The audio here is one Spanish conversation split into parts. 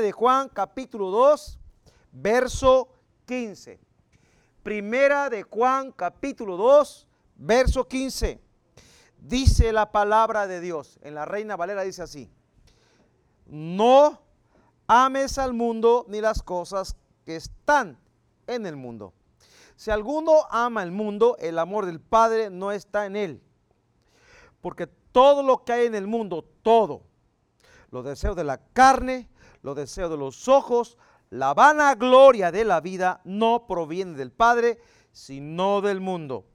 De Juan capítulo 2, verso 15. Primera de Juan capítulo 2, verso 15. Dice la palabra de Dios. En la Reina Valera dice así. No ames al mundo ni las cosas que están en el mundo. Si alguno ama el mundo, el amor del Padre no está en él. Porque todo lo que hay en el mundo, todo, los deseos de la carne, los deseos de los ojos, la vanagloria de la vida no proviene del Padre, sino del mundo.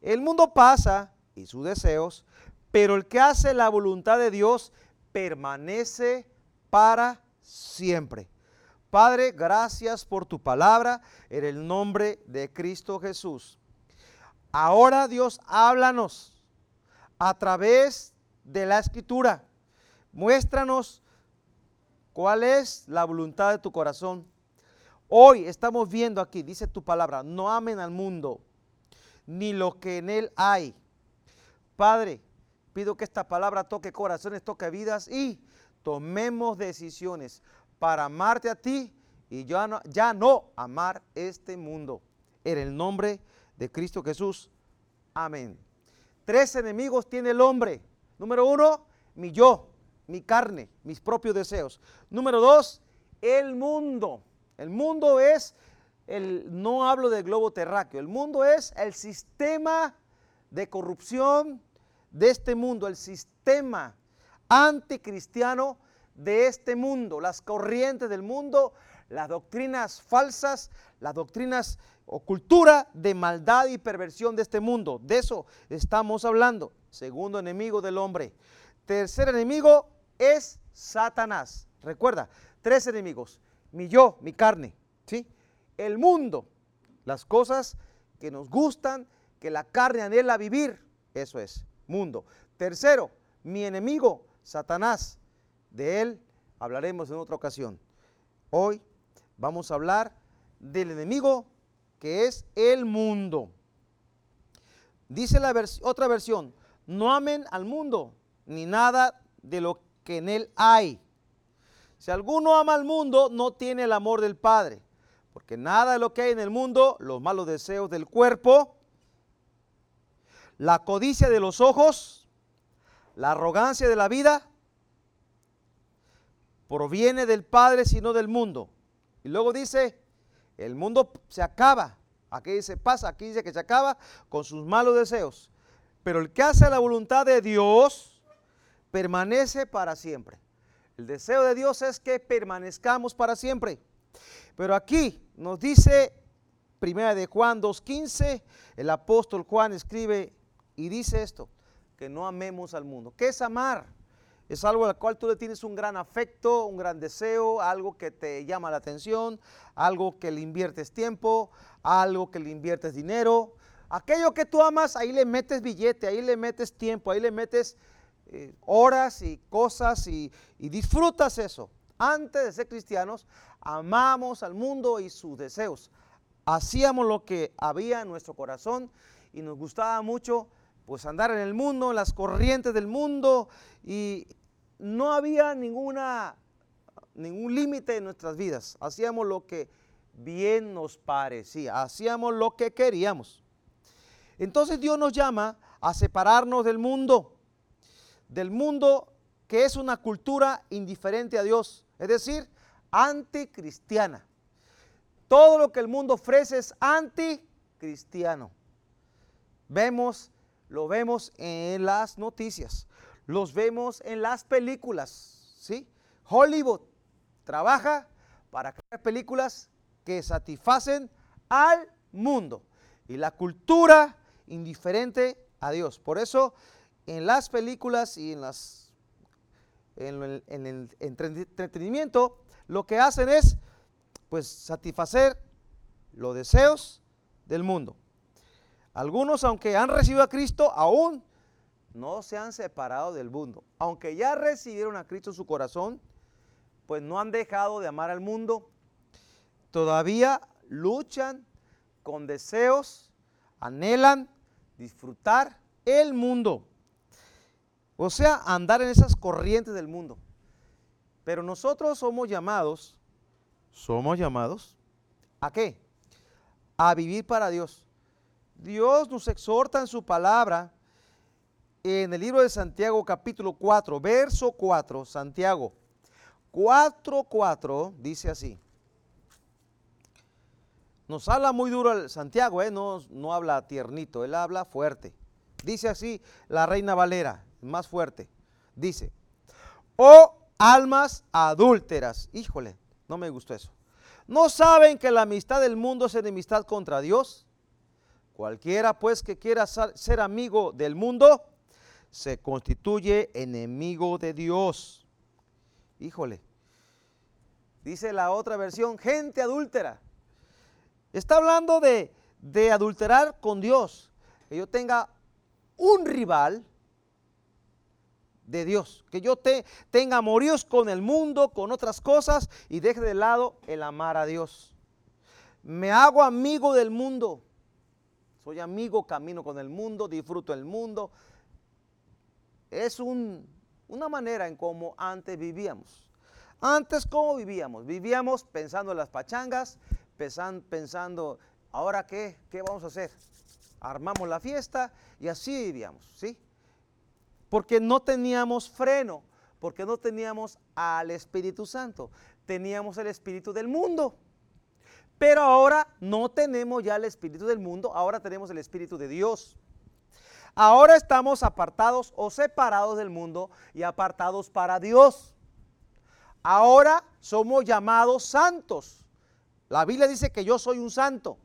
El mundo pasa y sus deseos, pero el que hace la voluntad de Dios permanece para siempre. Padre, gracias por tu palabra en el nombre de Cristo Jesús. Ahora Dios, háblanos a través de la escritura. Muéstranos cuál es la voluntad de tu corazón. Hoy estamos viendo aquí, dice tu palabra, no amen al mundo, ni lo que en él hay. Padre, pido que esta palabra toque corazones, toque vidas y tomemos decisiones para amarte a ti y ya no, ya no amar este mundo. En el nombre de Cristo Jesús. Amén. Tres enemigos tiene el hombre. Número uno, mi yo, mi carne, mis propios deseos. Número dos, el mundo. El mundo es, el, no hablo del globo terráqueo, el mundo es el sistema de corrupción de este mundo, el sistema anticristiano de este mundo, las corrientes del mundo, las doctrinas falsas, las doctrinas o cultura de maldad y perversión de este mundo. De eso estamos hablando. Segundo enemigo del hombre. Tercer enemigo es Satanás. Recuerda, tres enemigos. Mi yo, mi carne, ¿sí? El mundo, las cosas que nos gustan, que la carne anhela vivir. Eso es, mundo. Tercero, mi enemigo, Satanás. De él hablaremos en otra ocasión. Hoy vamos a hablar del enemigo que es el mundo. Dice la otra versión, no amen al mundo ni nada de lo que en él hay. Si alguno ama al mundo, no tiene el amor del Padre, porque nada de lo que hay en el mundo, los malos deseos del cuerpo, la codicia de los ojos, la arrogancia de la vida, proviene del Padre, sino del mundo. Y luego dice, el mundo se acaba. Aquí dice pasa, aquí dice que se acaba con sus malos deseos. Pero el que hace la voluntad de Dios permanece para siempre. El deseo de Dios es que permanezcamos para siempre. Pero aquí nos dice, primera de Juan 2.15, el apóstol Juan escribe y dice esto, que no amemos al mundo. ¿Qué es amar? Es algo al cual tú le tienes un gran afecto, un gran deseo, algo que te llama la atención, algo que le inviertes tiempo, algo que le inviertes dinero. Aquello que tú amas, ahí le metes billete, ahí le metes tiempo, ahí le metes eh, horas y cosas y, disfrutas eso. Antes de ser cristianos, amamos al mundo y sus deseos. Hacíamos lo que había en nuestro corazón y nos gustaba mucho pues andar en el mundo, en las corrientes del mundo y no había ninguna, ningún límite en nuestras vidas. Hacíamos lo que bien nos parecía, hacíamos lo que queríamos. Entonces Dios nos llama a separarnos del mundo, del mundo que es una cultura indiferente a Dios, es decir, anticristiana. Todo lo que el mundo ofrece es anticristiano. Vemos, lo vemos en las noticias los vemos en las películas, ¿sí? Hollywood trabaja para crear películas que satisfacen al mundo y la cultura indiferente a Dios. Por eso en las películas y en, las, en, el, en el entretenimiento lo que hacen es pues satisfacer los deseos del mundo. Algunos, aunque han recibido a Cristo, aún no se han separado del mundo. Aunque ya recibieron a Cristo en su corazón, pues no han dejado de amar al mundo. Todavía luchan con deseos, anhelan disfrutar el mundo. O sea, andar en esas corrientes del mundo. Pero nosotros somos llamados, somos llamados, ¿a qué? A vivir para Dios. Dios nos exhorta en su palabra en el libro de Santiago capítulo 4, verso 4, Santiago 4, 4, dice así. Nos habla muy duro Santiago, ¿eh? no, no habla tiernito, él habla fuerte. Dice así la reina Valera, más fuerte. Dice, oh almas adúlteras, híjole, no me gustó eso. ¿No saben que la amistad del mundo es enemistad contra Dios? Cualquiera pues que quiera ser amigo del mundo, se constituye enemigo de Dios. Híjole. Dice la otra versión, gente adúltera. Está hablando de, de adulterar con Dios. Que yo tenga un rival de Dios. Que yo te, tenga amoríos con el mundo, con otras cosas y deje de lado el amar a Dios. Me hago amigo del mundo. Soy amigo, camino con el mundo, disfruto el mundo, es una manera en cómo antes vivíamos. Antes, ¿cómo vivíamos? Vivíamos pensando en las pachangas, pensando, ¿ahora qué? ¿Qué vamos a hacer? Armamos la fiesta y así vivíamos, ¿sí? Porque no teníamos freno, porque no teníamos al Espíritu Santo, teníamos el Espíritu del mundo. Pero ahora no tenemos ya el Espíritu del mundo, ahora tenemos el Espíritu de Dios. Ahora estamos apartados o separados del mundo y apartados para Dios. Ahora somos llamados santos. La Biblia dice que yo soy un santo.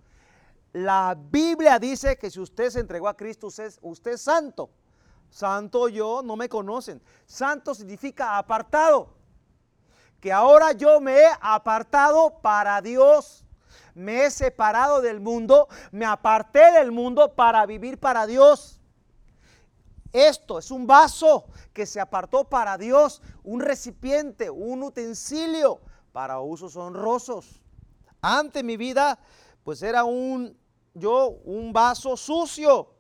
La Biblia dice que si usted se entregó a Cristo, usted, usted es santo. Santo yo, no me conocen. Santo significa apartado. Que ahora yo me he apartado para Dios. Me he separado del mundo, me aparté del mundo para vivir para Dios. Esto es un vaso que se apartó para Dios, un recipiente, un utensilio para usos honrosos. Ante mi vida, pues era un yo un vaso sucio,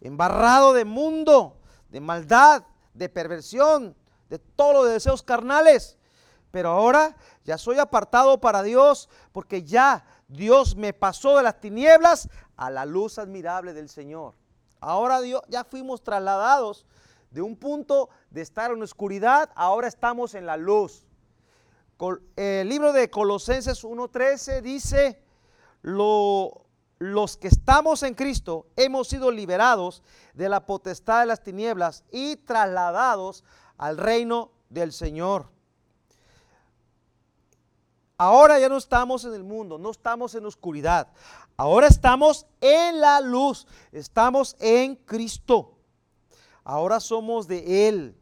embarrado de mundo, de maldad, de perversión, de todos los deseos carnales. Pero ahora ya soy apartado para Dios porque ya Dios me pasó de las tinieblas a la luz admirable del Señor. Ahora Dios, ya fuimos trasladados de un punto de estar en oscuridad, ahora estamos en la luz. El libro de Colosenses 1.13 dice, los que estamos en Cristo hemos sido liberados de la potestad de las tinieblas y trasladados al reino del Señor. Ahora ya no estamos en el mundo, no estamos en oscuridad. Ahora estamos en la luz, estamos en Cristo. Ahora somos de Él.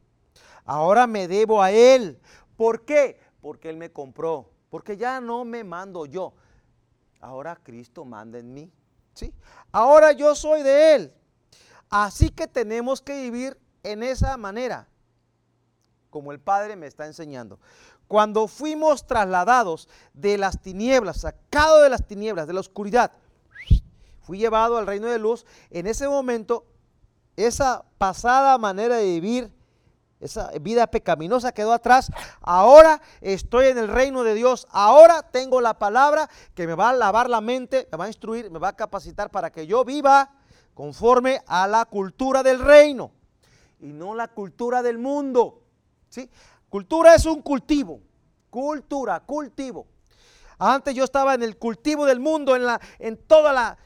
Ahora me debo a Él. ¿Por qué? Porque Él me compró. Porque ya no me mando yo. Ahora Cristo manda en mí. ¿sí? Ahora yo soy de Él. Así que tenemos que vivir en esa manera, como el Padre me está enseñando. Cuando fuimos trasladados de las tinieblas, sacados de las tinieblas, de la oscuridad, fui llevado al reino de luz, en ese momento esa pasada manera de vivir, esa vida pecaminosa quedó atrás. Ahora estoy en el reino de Dios. Ahora tengo la palabra que me va a lavar la mente, me va a instruir, me va a capacitar para que yo viva conforme a la cultura del reino y no la cultura del mundo. ¿sí? Cultura es un cultivo. Cultura, cultivo. Antes yo estaba en el cultivo del mundo, en, la, en toda la,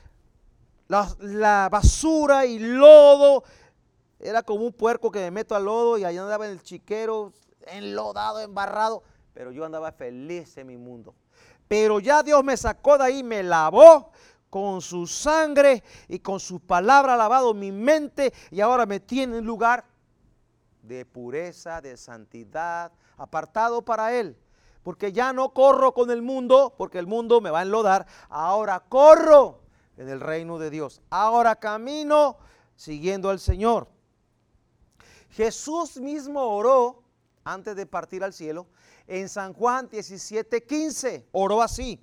la, basura y lodo. Era como un puerco que me meto al lodo y allá andaba en el chiquero, enlodado, embarrado. Pero yo andaba feliz en mi mundo. Pero ya Dios me sacó de ahí, me lavó con su sangre y con su palabra lavado mi mente y ahora me tiene en lugar de pureza, de santidad, apartado para Él. Porque ya no corro con el mundo, porque el mundo me va a enlodar. Ahora corro en el reino de Dios. Ahora camino siguiendo al Señor. Jesús mismo oró antes de partir al cielo en San Juan 17, 15. Oró así.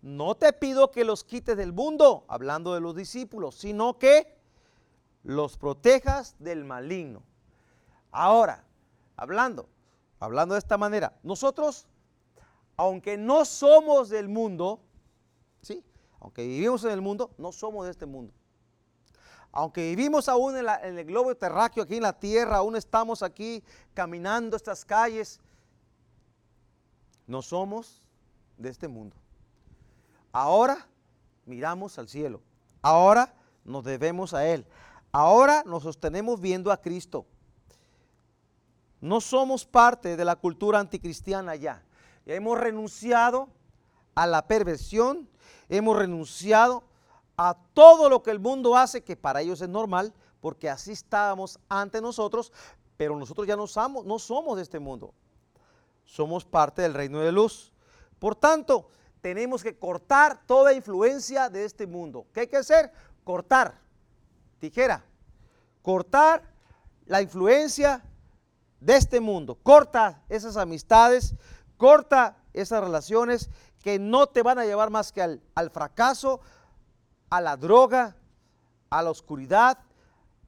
No te pido que los quites del mundo, hablando de los discípulos, sino que los protejas del maligno. Ahora, hablando, hablando de esta manera, nosotros, aunque no somos del mundo, ¿sí? Aunque vivimos en el mundo, no somos de este mundo. Aunque vivimos aún en, el globo terráqueo, aquí en la tierra, aún estamos aquí caminando estas calles, no somos de este mundo. Ahora miramos al cielo. Ahora nos debemos a Él. Ahora nos sostenemos viendo a Cristo. No somos parte de la cultura anticristiana ya. ya hemos renunciado a la perversión, hemos renunciado a todo lo que el mundo hace, que para ellos es normal, porque así estábamos ante nosotros, pero nosotros ya no somos, no somos de este mundo. Somos parte del reino de luz. Por tanto, tenemos que cortar toda influencia de este mundo. ¿Qué hay que hacer? Cortar. Tijera. Cortar la influencia de este mundo. Corta esas amistades, corta esas relaciones que no te van a llevar más que al, al fracaso, a la droga, a la oscuridad,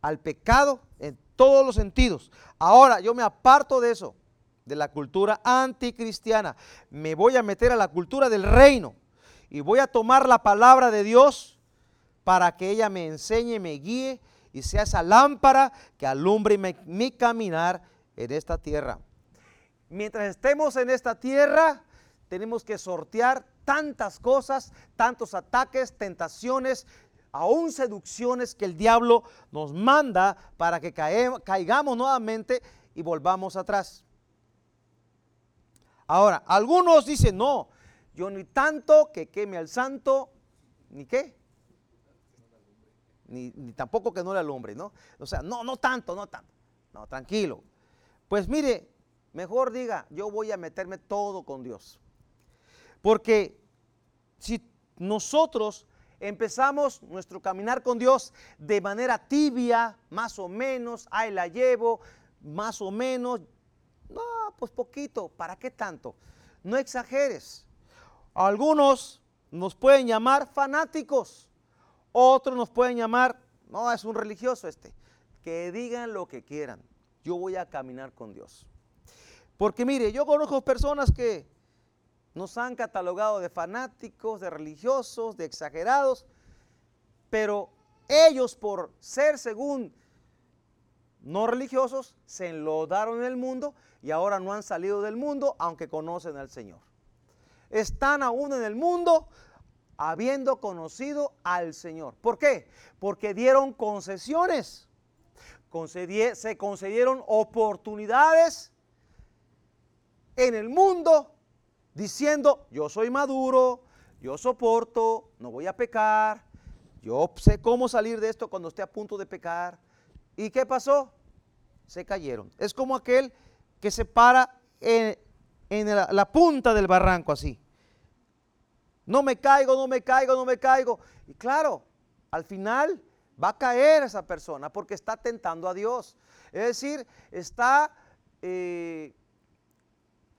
al pecado, en todos los sentidos. Ahora yo me aparto de eso, de la cultura anticristiana. Me voy a meter a la cultura del reino y voy a tomar la palabra de Dios para que ella me enseñe, me guíe y sea esa lámpara que alumbre mi, caminar en esta tierra. Mientras estemos en esta tierra, tenemos que sortear tantas cosas, tantos ataques, tentaciones, aún seducciones que el diablo nos manda para que caigamos nuevamente y volvamos atrás. Ahora, algunos dicen, no, yo ni tanto que queme al santo, ni qué, ni, tampoco que no le alumbre, ¿no? O sea, no, no tanto, no tanto, no, tranquilo. Pues mire, mejor diga, yo voy a meterme todo con Dios. Porque si nosotros empezamos nuestro caminar con Dios de manera tibia, más o menos, ahí la llevo, más o menos, no, pues poquito, ¿para qué tanto? No exageres. Algunos nos pueden llamar fanáticos, otros nos pueden llamar, no, es un religioso este, que digan lo que quieran, yo voy a caminar con Dios. Porque mire, yo conozco personas que nos han catalogado de fanáticos, de religiosos, de exagerados, pero ellos por ser según no religiosos se enlodaron en el mundo y ahora no han salido del mundo aunque conocen al Señor. Están aún en el mundo habiendo conocido al Señor. ¿Por qué? Porque dieron concesiones, se concedieron oportunidades en el mundo diciendo, yo soy maduro, yo soporto, no voy a pecar, yo sé cómo salir de esto cuando esté a punto de pecar. ¿Y qué pasó? Se cayeron. Es como aquel que se para en, la, punta del barranco así. No me caigo, no me caigo, no me caigo. Y claro, al final va a caer esa persona porque está tentando a Dios. Es decir, está eh,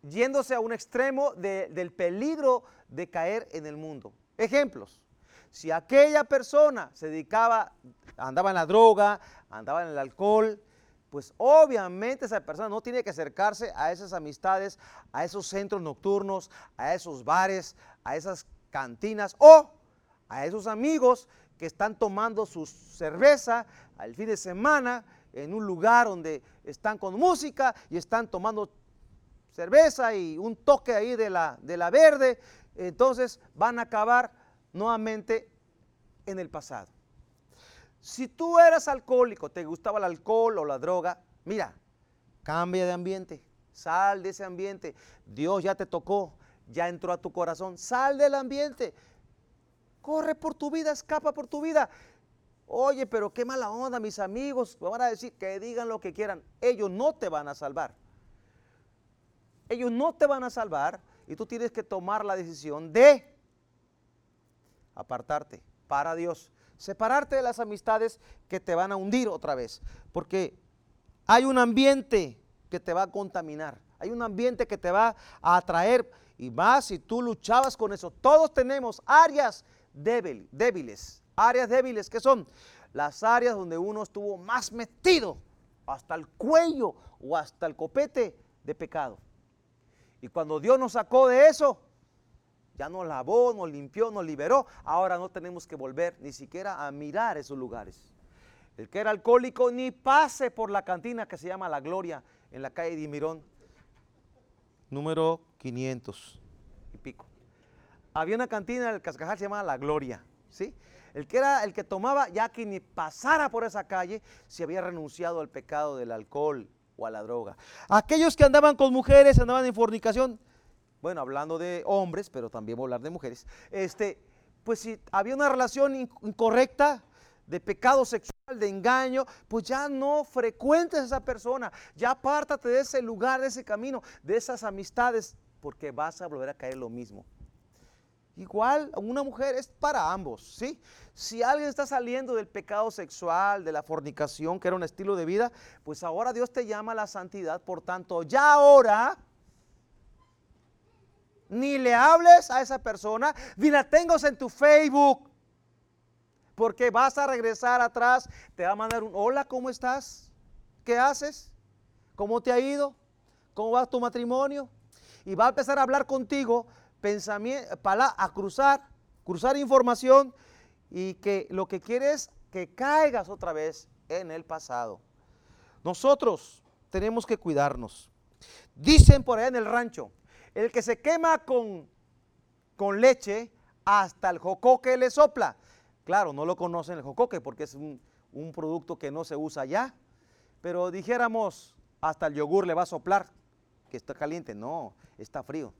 yéndose a un extremo del peligro de caer en el mundo. Ejemplos. Si aquella persona se dedicaba, andaba en la droga, andaba en el alcohol, pues obviamente esa persona no tiene que acercarse a esas amistades, a esos centros nocturnos, a esos bares, a esas cantinas o a esos amigos que están tomando su cerveza al fin de semana en un lugar donde están con música y están tomando cerveza y un toque ahí de la, de la verde, entonces van a acabar nuevamente en el pasado. Si tú eras alcohólico, te gustaba el alcohol o la droga, mira, cambia de ambiente, sal de ese ambiente. Dios ya te tocó, ya entró a tu corazón, sal del ambiente. Corre por tu vida, escapa por tu vida. Oye, pero qué mala onda, mis amigos, me van a decir que digan lo que quieran. Ellos no te van a salvar. Ellos no te van a salvar y tú tienes que tomar la decisión de apartarte para Dios. Separarte de las amistades que te van a hundir otra vez. Porque hay un ambiente que te va a contaminar. Hay un ambiente que te va a atraer. Y más si tú luchabas con eso. Todos tenemos áreas débiles. Áreas débiles que son las áreas donde uno estuvo más metido hasta el cuello o hasta el copete de pecado. Y cuando Dios nos sacó de eso, ya nos lavó, nos limpió, nos liberó. Ahora no tenemos que volver ni siquiera a mirar esos lugares. El que era alcohólico ni pase por la cantina que se llama La Gloria en la calle de Mirón, número 500 y pico. Había una cantina en el Cascajal se llamaba La Gloria, ¿sí? El que era el que tomaba ya que ni pasara por esa calle se había renunciado al pecado del alcohol a la droga. Aquellos que andaban con mujeres, andaban en fornicación, bueno, hablando de hombres, pero también voy a hablar de mujeres, este, pues si había una relación incorrecta, de pecado sexual, de engaño, pues ya no frecuentes a esa persona, ya apártate de ese lugar, de ese camino, de esas amistades, porque vas a volver a caer lo mismo. Igual, una mujer es para ambos, ¿sí? Si alguien está saliendo del pecado sexual, de la fornicación, que era un estilo de vida, pues ahora Dios te llama a la santidad, por tanto, ya ahora ni le hables a esa persona, ni la tengas en tu Facebook, porque vas a regresar atrás, te va a mandar un hola, ¿cómo estás? ¿Qué haces? ¿Cómo te ha ido? ¿Cómo va tu matrimonio? Y va a empezar a hablar contigo pensamiento, para, a cruzar, cruzar información y que lo que quiere es que caigas otra vez en el pasado. Nosotros tenemos que cuidarnos. Dicen por allá en el rancho, el que se quema con, con leche, hasta el jocoque le sopla. Claro, no lo conocen el jocoque porque es un, un producto que no se usa ya. Pero dijéramos, hasta el yogur le va a soplar, que está caliente. No, está frío.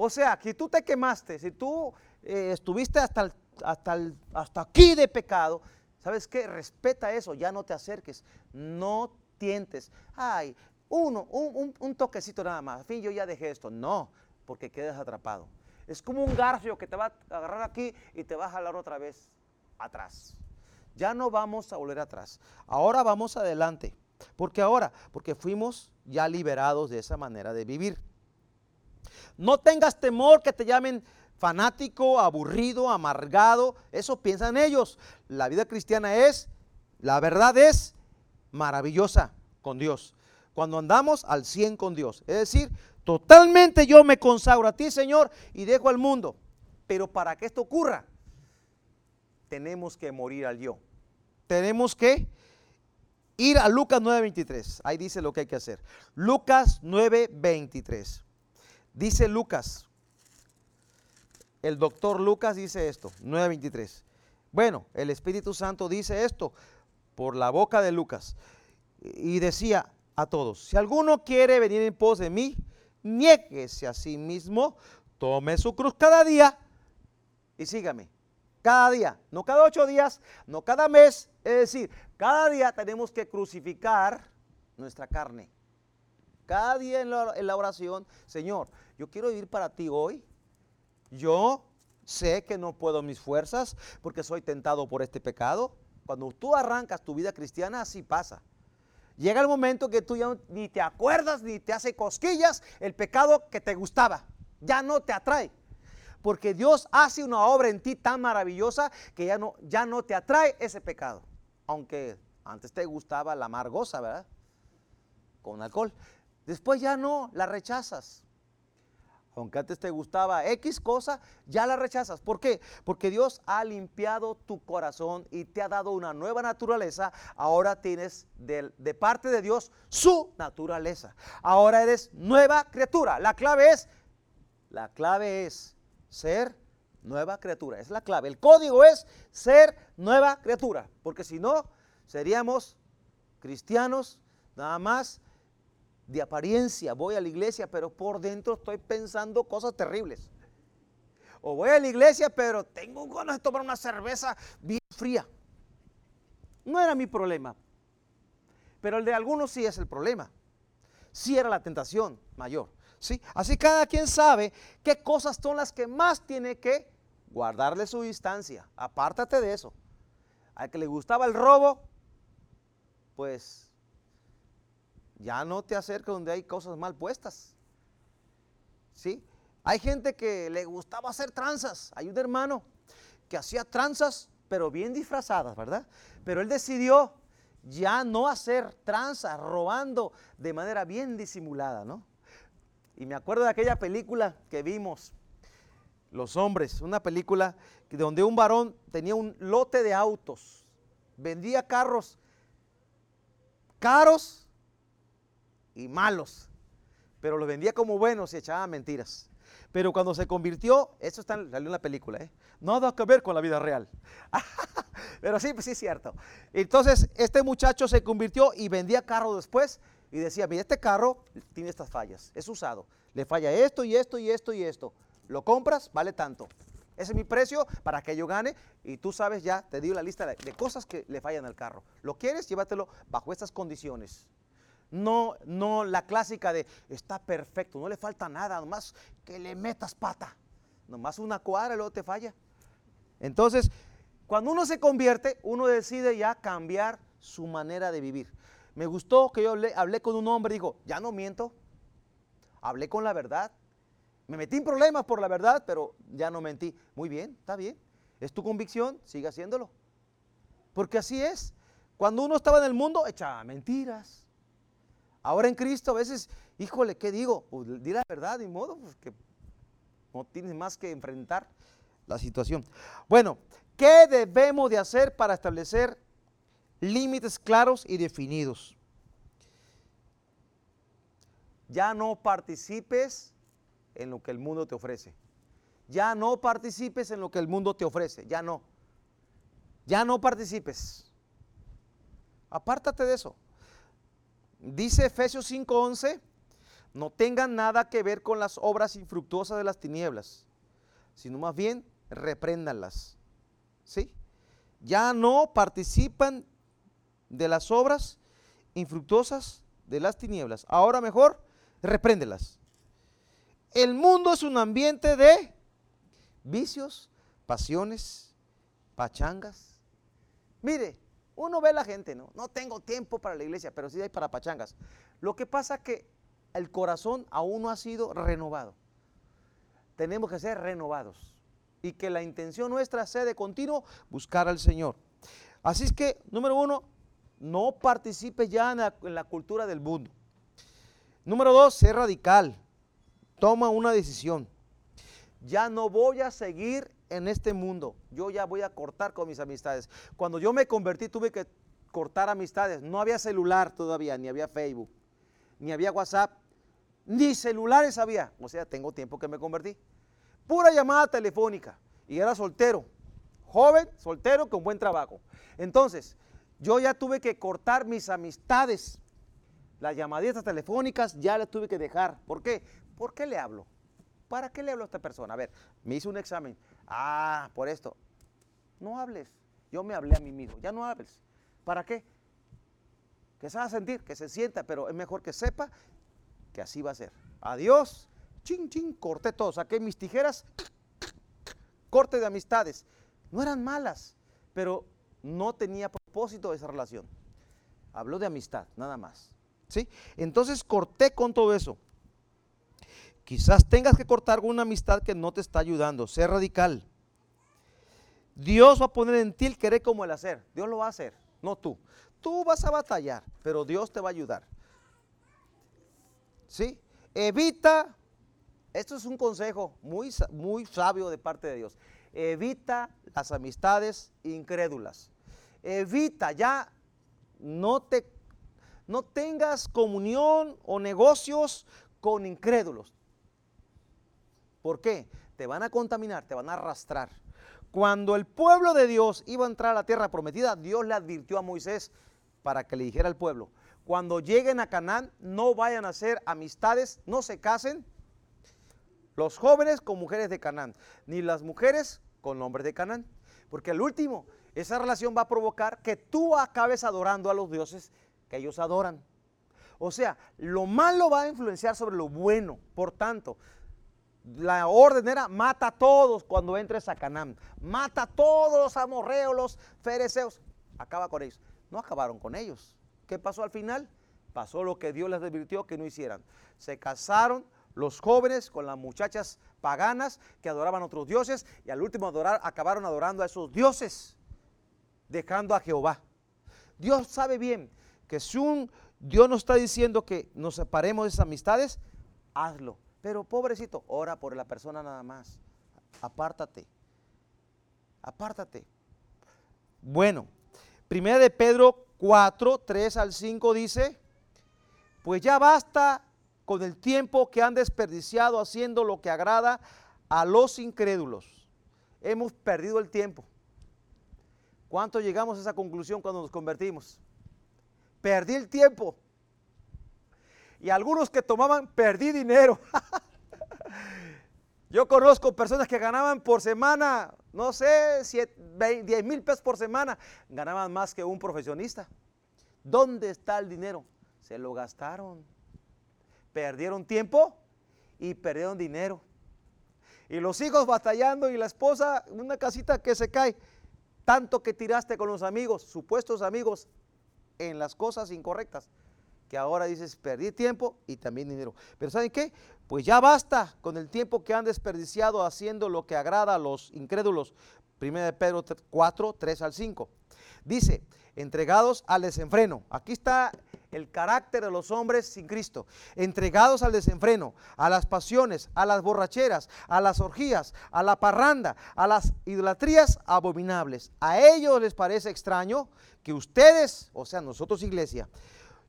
O sea, si tú te quemaste, si tú eh, estuviste hasta, hasta, hasta aquí de pecado, ¿sabes qué? Respeta eso, ya no te acerques, no tientes. Ay, uno, un, toquecito nada más, fin, yo ya dejé esto. No, porque quedas atrapado. Es como un garfio que te va a agarrar aquí y te va a jalar otra vez atrás. Ya no vamos a volver atrás. Ahora vamos adelante. porque ahora? Porque fuimos ya liberados de esa manera de vivir. No tengas temor que te llamen fanático, aburrido, amargado. Eso piensan ellos. La vida cristiana es, la verdad es maravillosa con Dios. Cuando andamos al 100 con Dios. Es decir, totalmente yo me consagro a ti, Señor, y dejo al mundo. Pero para que esto ocurra, tenemos que morir al yo. Tenemos que ir a Lucas 9:23. Ahí dice lo que hay que hacer. Lucas 9:23. Dice Lucas, el doctor Lucas dice esto, 9.23. Bueno, el Espíritu Santo dice esto por la boca de Lucas. Y decía a todos, si alguno quiere venir en pos de mí, niéguese a sí mismo, tome su cruz cada día y sígame. Cada día, no cada ocho días, no cada mes, es decir, cada día tenemos que crucificar nuestra carne. Cada día en la, oración, Señor, yo quiero vivir para ti hoy. Yo sé que no puedo mis fuerzas porque soy tentado por este pecado. Cuando tú arrancas tu vida cristiana, así pasa. Llega el momento que tú ya ni te acuerdas ni te hace cosquillas el pecado que te gustaba. Ya no te atrae. Porque Dios hace una obra en ti tan maravillosa que ya no, ya no te atrae ese pecado. Aunque antes te gustaba la amargosa, ¿verdad? Con alcohol. Después ya no, la rechazas. Aunque antes te gustaba X cosa, ya la rechazas. ¿Por qué? Porque Dios ha limpiado tu corazón y te ha dado una nueva naturaleza. Ahora tienes de, de, parte de Dios su naturaleza. Ahora eres nueva criatura. La clave es, la clave es ser nueva criatura. Es la clave. El código es ser nueva criatura. Porque si no, seríamos cristianos nada más de apariencia voy a la iglesia, pero por dentro estoy pensando cosas terribles. O voy a la iglesia, pero tengo ganas de tomar una cerveza bien fría. No era mi problema. Pero el de algunos sí es el problema. Sí era la tentación mayor. ¿sí? Así cada quien sabe qué cosas son las que más tiene que guardarle su distancia. Apártate de eso. Al que le gustaba el robo, pues ya no te acerques donde hay cosas mal puestas. ¿Sí? Hay gente que le gustaba hacer tranzas. Hay un hermano que hacía tranzas, pero bien disfrazadas, ¿verdad? Pero él decidió ya no hacer tranza, robando de manera bien disimulada, ¿no? Y me acuerdo de aquella película que vimos, Los Hombres, una película donde un varón tenía un lote de autos, vendía carros caros y malos, pero los vendía como buenos y echaba mentiras. Pero cuando se convirtió, eso está, salió en la película, ¿eh? nada que ver con la vida real. Pero sí, pues sí es cierto. Entonces, este muchacho se convirtió y vendía carros después y decía, mira, este carro tiene estas fallas, es usado, le falla esto y esto y esto y esto. Lo compras, vale tanto. Ese es mi precio para que yo gane y tú sabes ya, te digo la lista de cosas que le fallan al carro. ¿Lo quieres? Llévatelo bajo estas condiciones. No, no la clásica de está perfecto, no le falta nada, nomás que le metas pata. Nomás una cuadra y luego te falla. Entonces, cuando uno se convierte, uno decide ya cambiar su manera de vivir. Me gustó que yo hablé, con un hombre y dijo, ya no miento, hablé con la verdad. Me metí en problemas por la verdad, pero ya no mentí. Muy bien, está bien. Es tu convicción, sigue haciéndolo. Porque así es. Cuando uno estaba en el mundo, echaba mentiras. Ahora en Cristo a veces, híjole, ¿qué digo? Pues la verdad, de modo, pues que no tienes más que enfrentar la situación. Bueno, ¿qué debemos de hacer para establecer límites claros y definidos? Ya no participes en lo que el mundo te ofrece. Ya no participes en lo que el mundo te ofrece. Ya no. Ya no participes. Apártate de eso. Dice Efesios 5:11, no tengan nada que ver con las obras infructuosas de las tinieblas, sino más bien repréndanlas. ¿Sí? Ya no participan de las obras infructuosas de las tinieblas. Ahora mejor, repréndelas. El mundo es un ambiente de vicios, pasiones, pachangas. Mire, uno ve a la gente, ¿no? No tengo tiempo para la iglesia, pero sí hay para pachangas. Lo que pasa es que el corazón aún no ha sido renovado. Tenemos que ser renovados. Y que la intención nuestra sea de continuo buscar al Señor. Así es que, número uno, no participe ya en la, en la cultura del mundo. Número dos, ser radical. Toma una decisión. Ya no voy a seguir en este mundo. Yo ya voy a cortar con mis amistades. Cuando yo me convertí tuve que cortar amistades. No había celular todavía, ni había Facebook, ni había WhatsApp, ni celulares había. O sea, tengo tiempo que me convertí. Pura llamada telefónica. Y era soltero. Joven, soltero, con buen trabajo. Entonces, yo ya tuve que cortar mis amistades. Las llamaditas telefónicas ya las tuve que dejar. ¿Por qué? ¿Por qué le hablo? ¿Para qué le hablo a esta persona? A ver, me hice un examen. Ah, por esto. No hables. Yo me hablé a mí mismo. Ya no hables. ¿Para qué? Que se va a sentir, que se sienta, pero es mejor que sepa que así va a ser. Adiós. Chin, chin, corté todo. Saqué mis tijeras. Corte de amistades. No eran malas, pero no tenía propósito esa relación. Habló de amistad, nada más. ¿Sí? Entonces corté con todo eso. Quizás tengas que cortar una amistad que no te está ayudando. Sé radical. Dios va a poner en ti el querer como el hacer. Dios lo va a hacer, no tú. Tú vas a batallar, pero Dios te va a ayudar. ¿Sí? Evita, esto es un consejo muy, muy sabio de parte de Dios. Evita las amistades incrédulas. Evita ya, no te no tengas comunión o negocios con incrédulos. ¿Por qué? Te van a contaminar, te van a arrastrar. Cuando el pueblo de Dios iba a entrar a la tierra prometida, Dios le advirtió a Moisés para que le dijera al pueblo, cuando lleguen a Canaán, no vayan a hacer amistades, no se casen los jóvenes con mujeres de Canaán, ni las mujeres con hombres de Canaán. Porque al último, esa relación va a provocar que tú acabes adorando a los dioses que ellos adoran. O sea, lo malo va a influenciar sobre lo bueno. Por tanto, la orden era mata a todos cuando entres a Canaán. Mata a todos los amorreos, los fereceos. Acaba con ellos. No acabaron con ellos. ¿Qué pasó al final? Pasó lo que Dios les advirtió que no hicieran. Se casaron los jóvenes con las muchachas paganas que adoraban a otros dioses y al último adorar, acabaron adorando a esos dioses, dejando a Jehová. Dios sabe bien que si un Dios nos está diciendo que nos separemos de esas amistades, hazlo. Pero pobrecito, ora por la persona nada más. Apártate. Apártate. Bueno, primera de Pedro 4, 3 al 5 dice, pues ya basta con el tiempo que han desperdiciado haciendo lo que agrada a los incrédulos. Hemos perdido el tiempo. ¿Cuánto llegamos a esa conclusión cuando nos convertimos? Perdí el tiempo. Y algunos que tomaban, perdí dinero. Yo conozco personas que ganaban por semana, no sé, 10 mil pesos por semana. Ganaban más que un profesionista. ¿Dónde está el dinero? Se lo gastaron. Perdieron tiempo y perdieron dinero. Y los hijos batallando y la esposa, una casita que se cae. Tanto que tiraste con los amigos, supuestos amigos, en las cosas incorrectas, que ahora dices, perdí tiempo y también dinero. Pero ¿saben qué? Pues ya basta con el tiempo que han desperdiciado haciendo lo que agrada a los incrédulos. 1 de Pedro 4, 3 al 5. Dice, entregados al desenfreno. Aquí está el carácter de los hombres sin Cristo. Entregados al desenfreno, a las pasiones, a las borracheras, a las orgías, a la parranda, a las idolatrías abominables. A ellos les parece extraño que ustedes, o sea, nosotros iglesia,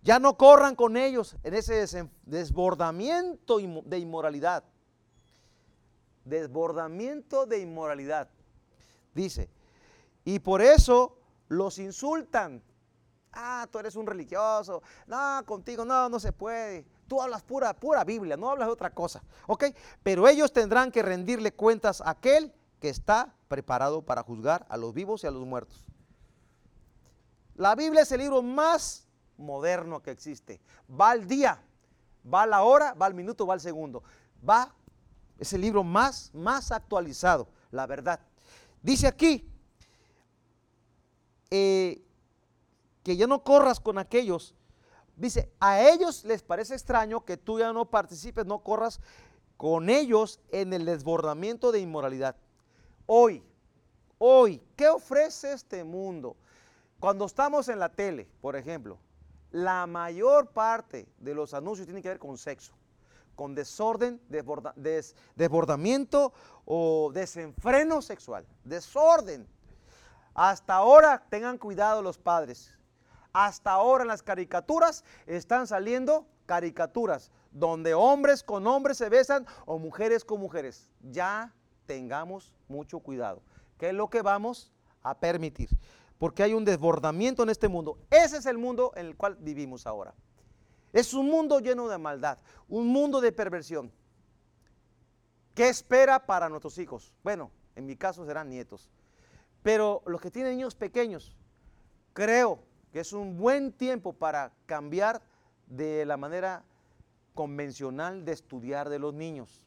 ya no corran con ellos en ese desbordamiento de inmoralidad. Desbordamiento de inmoralidad. Dice, y por eso los insultan. Ah, tú eres un religioso. No, contigo no, no se puede. Tú hablas pura, pura Biblia, no hablas de otra cosa. ¿Ok? Pero ellos tendrán que rendirle cuentas a aquel que está preparado para juzgar a los vivos y a los muertos. La Biblia es el libro más moderno que existe. Va al día, va a la hora, va al minuto, va al segundo. Va, es el libro más, más actualizado, la verdad. Dice aquí, eh, que ya no corras con aquellos. Dice, a ellos les parece extraño que tú ya no participes, no corras con ellos en el desbordamiento de inmoralidad. Hoy, hoy, ¿qué ofrece este mundo? Cuando estamos en la tele, por ejemplo, la mayor parte de los anuncios tienen que ver con sexo, con desorden, desbordamiento o desenfreno sexual, desorden. Hasta ahora tengan cuidado los padres. Hasta ahora en las caricaturas están saliendo caricaturas donde hombres con hombres se besan o mujeres con mujeres. Ya tengamos mucho cuidado. ¿Qué es lo que vamos a permitir? Porque hay un desbordamiento en este mundo. Ese es el mundo en el cual vivimos ahora. Es un mundo lleno de maldad, un mundo de perversión. ¿Qué espera para nuestros hijos? Bueno, en mi caso serán nietos. Pero los que tienen niños pequeños, creo que es un buen tiempo para cambiar de la manera convencional de estudiar de los niños.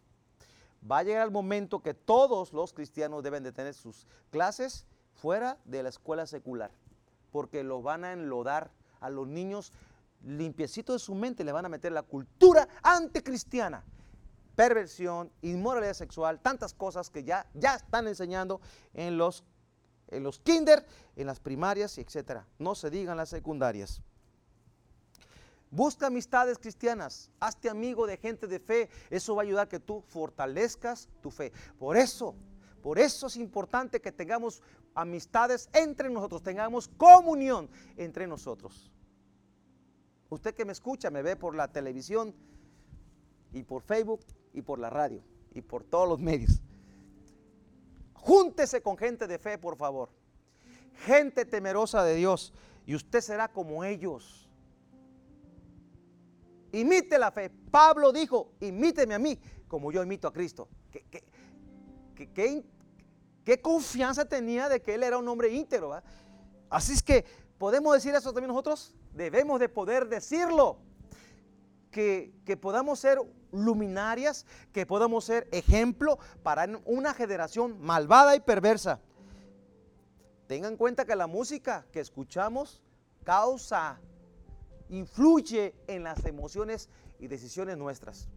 Va a llegar el momento que todos los cristianos deben de tener sus clases fuera de la escuela secular, porque los van a enlodar a los niños limpiecito de su mente, le van a meter la cultura anticristiana, perversión, inmoralidad sexual, tantas cosas que ya, ya están enseñando en los en los kinder, en las primarias, etcétera. No se digan las secundarias. Busca amistades cristianas, hazte amigo de gente de fe, eso va a ayudar que tú fortalezcas tu fe. Por eso, por eso es importante que tengamos amistades entre nosotros, tengamos comunión entre nosotros. Usted que me escucha, me ve por la televisión y por Facebook y por la radio y por todos los medios. Júntese con gente de fe, por favor. Gente temerosa de Dios. Y usted será como ellos. Imite la fe. Pablo dijo, imíteme a mí como yo imito a Cristo. ¿Qué, qué, confianza tenía de que él era un hombre íntegro? Así es que, ¿podemos decir eso también nosotros? Debemos de poder decirlo. Que, que podamos ser luminarias, que podamos ser ejemplo para una generación malvada y perversa. Tengan en cuenta que la música que escuchamos causa, influye en las emociones y decisiones nuestras.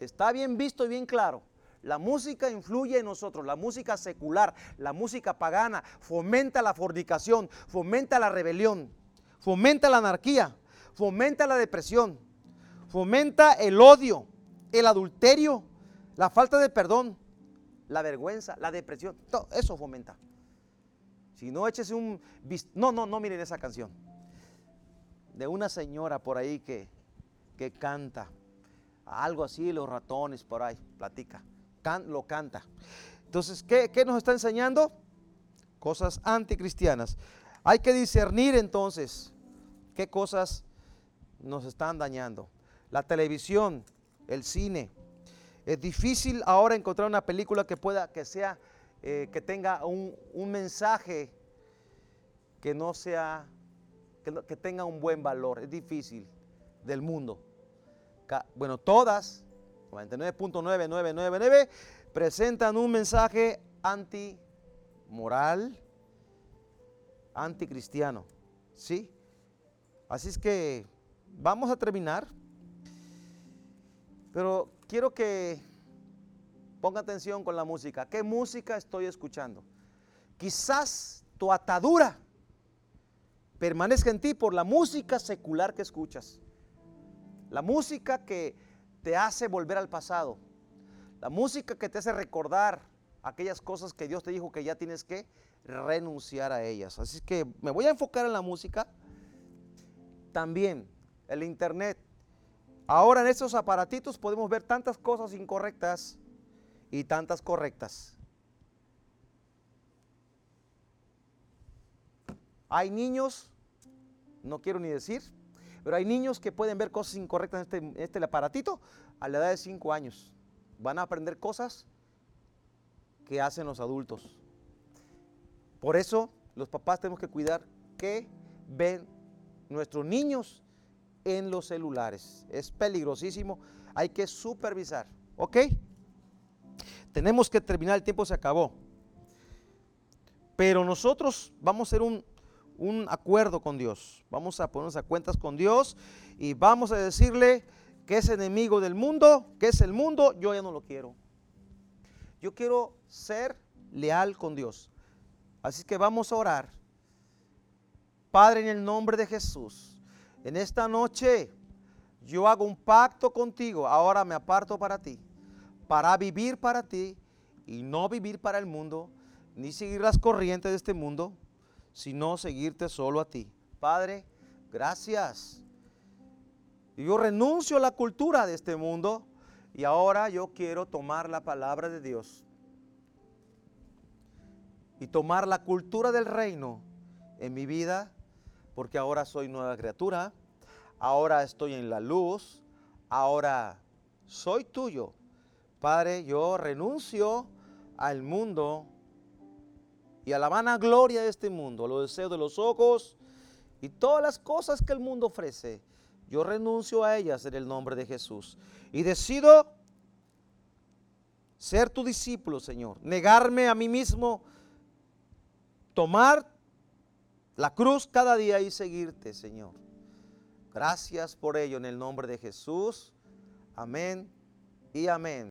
Está bien visto y bien claro. La música influye en nosotros, la música secular, la música pagana, fomenta la fornicación, fomenta la rebelión, fomenta la anarquía, fomenta la depresión, fomenta el odio, el adulterio, la falta de perdón, la vergüenza, la depresión, todo eso fomenta. Si no, échese un... No, no, no miren esa canción. De una señora por ahí que, que canta. Algo así, los ratones por ahí, platica. Lo canta. Entonces, ¿qué, ¿qué nos está enseñando? Cosas anticristianas. Hay que discernir entonces qué cosas nos están dañando. La televisión, el cine. Es difícil ahora encontrar una película que pueda, que sea eh, que tenga un, mensaje que no sea, que, tenga un buen valor. Es difícil del mundo. Bueno, todas, 99.9999, presentan un mensaje antimoral, anticristiano. ¿Sí? Así es que vamos a terminar. Pero quiero que Ponga atención con la música. ¿Qué música estoy escuchando? Quizás tu atadura permanezca en ti por la música secular que escuchas. La música que te hace volver al pasado. La música que te hace recordar aquellas cosas que Dios te dijo que ya tienes que renunciar a ellas. Así que me voy a enfocar en la música. También el internet. Ahora en estos aparatitos podemos ver tantas cosas incorrectas y tantas correctas. Hay niños, no quiero ni decir, pero hay niños que pueden ver cosas incorrectas en este, este aparatito a la edad de 5 años. Van a aprender cosas que hacen los adultos. Por eso los papás tenemos que cuidar que ven nuestros niños en los celulares. Es peligrosísimo, hay que supervisar. ¿Ok? Tenemos que terminar, el tiempo se acabó. Pero nosotros vamos a hacer un, un acuerdo con Dios. Vamos a ponernos a cuentas con Dios y vamos a decirle que es enemigo del mundo, que es el mundo, yo ya no lo quiero. Yo quiero ser leal con Dios. Así que vamos a orar. Padre, en el nombre de Jesús, en esta noche yo hago un pacto contigo, ahora me aparto para ti para vivir para ti y no vivir para el mundo, ni seguir las corrientes de este mundo, sino seguirte solo a ti. Padre, gracias. Yo renuncio a la cultura de este mundo y ahora yo quiero tomar la palabra de Dios y tomar la cultura del reino en mi vida, porque ahora soy nueva criatura, ahora estoy en la luz, ahora soy tuyo Padre, yo renuncio al mundo y a la vana gloria de este mundo, a los deseos de los ojos y todas las cosas que el mundo ofrece. Yo renuncio a ellas en el nombre de Jesús y decido ser tu discípulo, Señor. Negarme a mí mismo, tomar la cruz cada día y seguirte, Señor. Gracias por ello en el nombre de Jesús. Amén y amén.